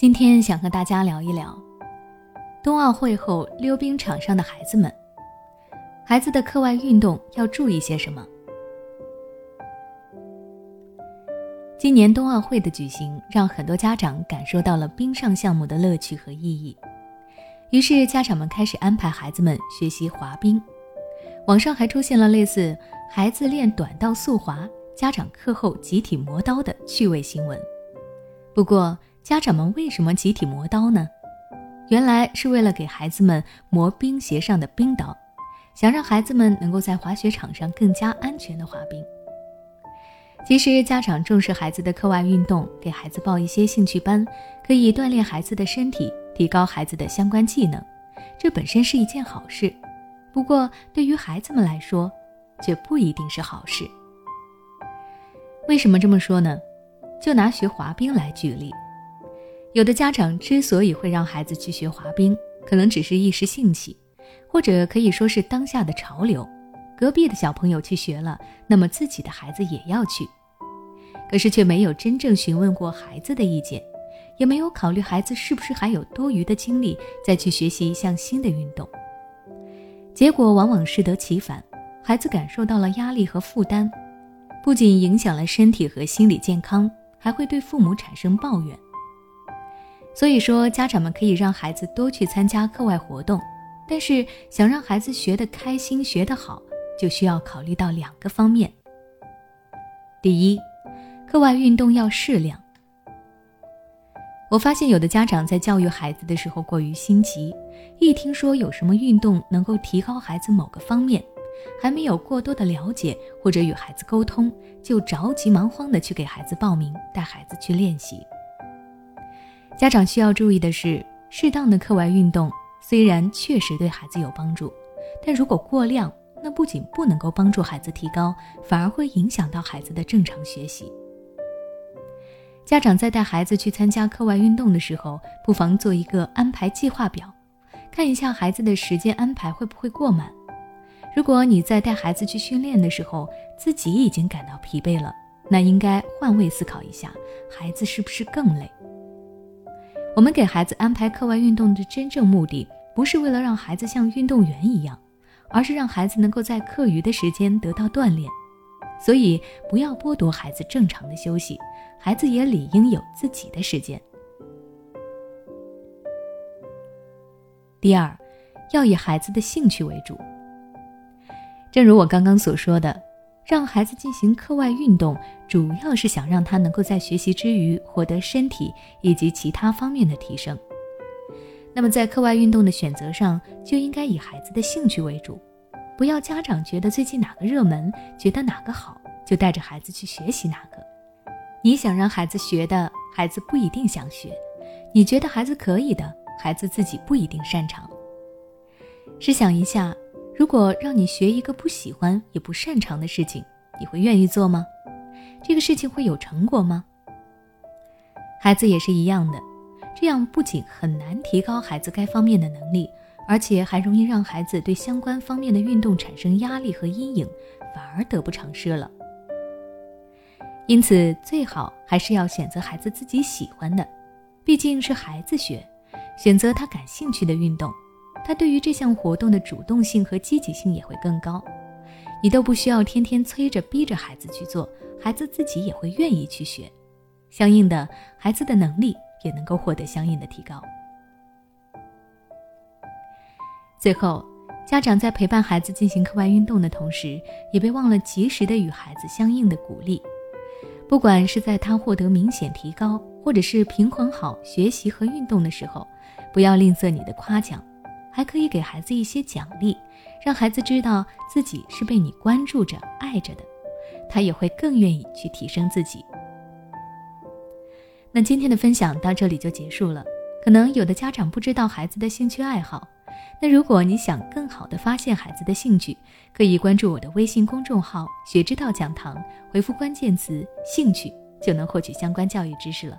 今天想和大家聊一聊冬奥会后溜冰场上的孩子们，孩子的课外运动要注意些什么？今年冬奥会的举行，让很多家长感受到了冰上项目的乐趣和意义，于是家长们开始安排孩子们学习滑冰。网上还出现了类似孩子练短道速滑。家长课后集体磨刀的趣味新闻。不过，家长们为什么集体磨刀呢？原来是为了给孩子们磨冰鞋上的冰刀，想让孩子们能够在滑雪场上更加安全的滑冰。其实，家长重视孩子的课外运动，给孩子报一些兴趣班，可以锻炼孩子的身体，提高孩子的相关技能，这本身是一件好事。不过，对于孩子们来说，却不一定是好事。为什么这么说呢？就拿学滑冰来举例，有的家长之所以会让孩子去学滑冰，可能只是一时兴起，或者可以说是当下的潮流。隔壁的小朋友去学了，那么自己的孩子也要去，可是却没有真正询问过孩子的意见，也没有考虑孩子是不是还有多余的精力再去学习一项新的运动。结果往往适得其反，孩子感受到了压力和负担。不仅影响了身体和心理健康，还会对父母产生抱怨。所以说，家长们可以让孩子多去参加课外活动，但是想让孩子学得开心、学得好，就需要考虑到两个方面。第一，课外运动要适量。我发现有的家长在教育孩子的时候过于心急，一听说有什么运动能够提高孩子某个方面。还没有过多的了解或者与孩子沟通，就着急忙慌的去给孩子报名，带孩子去练习。家长需要注意的是，适当的课外运动虽然确实对孩子有帮助，但如果过量，那不仅不能够帮助孩子提高，反而会影响到孩子的正常学习。家长在带孩子去参加课外运动的时候，不妨做一个安排计划表，看一下孩子的时间安排会不会过满。如果你在带孩子去训练的时候，自己已经感到疲惫了，那应该换位思考一下，孩子是不是更累？我们给孩子安排课外运动的真正目的，不是为了让孩子像运动员一样，而是让孩子能够在课余的时间得到锻炼。所以，不要剥夺孩子正常的休息，孩子也理应有自己的时间。第二，要以孩子的兴趣为主。正如我刚刚所说的，让孩子进行课外运动，主要是想让他能够在学习之余获得身体以及其他方面的提升。那么在课外运动的选择上，就应该以孩子的兴趣为主，不要家长觉得最近哪个热门，觉得哪个好，就带着孩子去学习哪个。你想让孩子学的，孩子不一定想学；你觉得孩子可以的，孩子自己不一定擅长。试想一下。如果让你学一个不喜欢也不擅长的事情，你会愿意做吗？这个事情会有成果吗？孩子也是一样的，这样不仅很难提高孩子该方面的能力，而且还容易让孩子对相关方面的运动产生压力和阴影，反而得不偿失了。因此，最好还是要选择孩子自己喜欢的，毕竟是孩子学，选择他感兴趣的运动。他对于这项活动的主动性和积极性也会更高，你都不需要天天催着逼着孩子去做，孩子自己也会愿意去学，相应的，孩子的能力也能够获得相应的提高。最后，家长在陪伴孩子进行课外运动的同时，也别忘了及时的与孩子相应的鼓励，不管是在他获得明显提高，或者是平衡好学习和运动的时候，不要吝啬你的夸奖。还可以给孩子一些奖励，让孩子知道自己是被你关注着、爱着的，他也会更愿意去提升自己。那今天的分享到这里就结束了。可能有的家长不知道孩子的兴趣爱好，那如果你想更好的发现孩子的兴趣，可以关注我的微信公众号“学之道讲堂”，回复关键词“兴趣”就能获取相关教育知识了。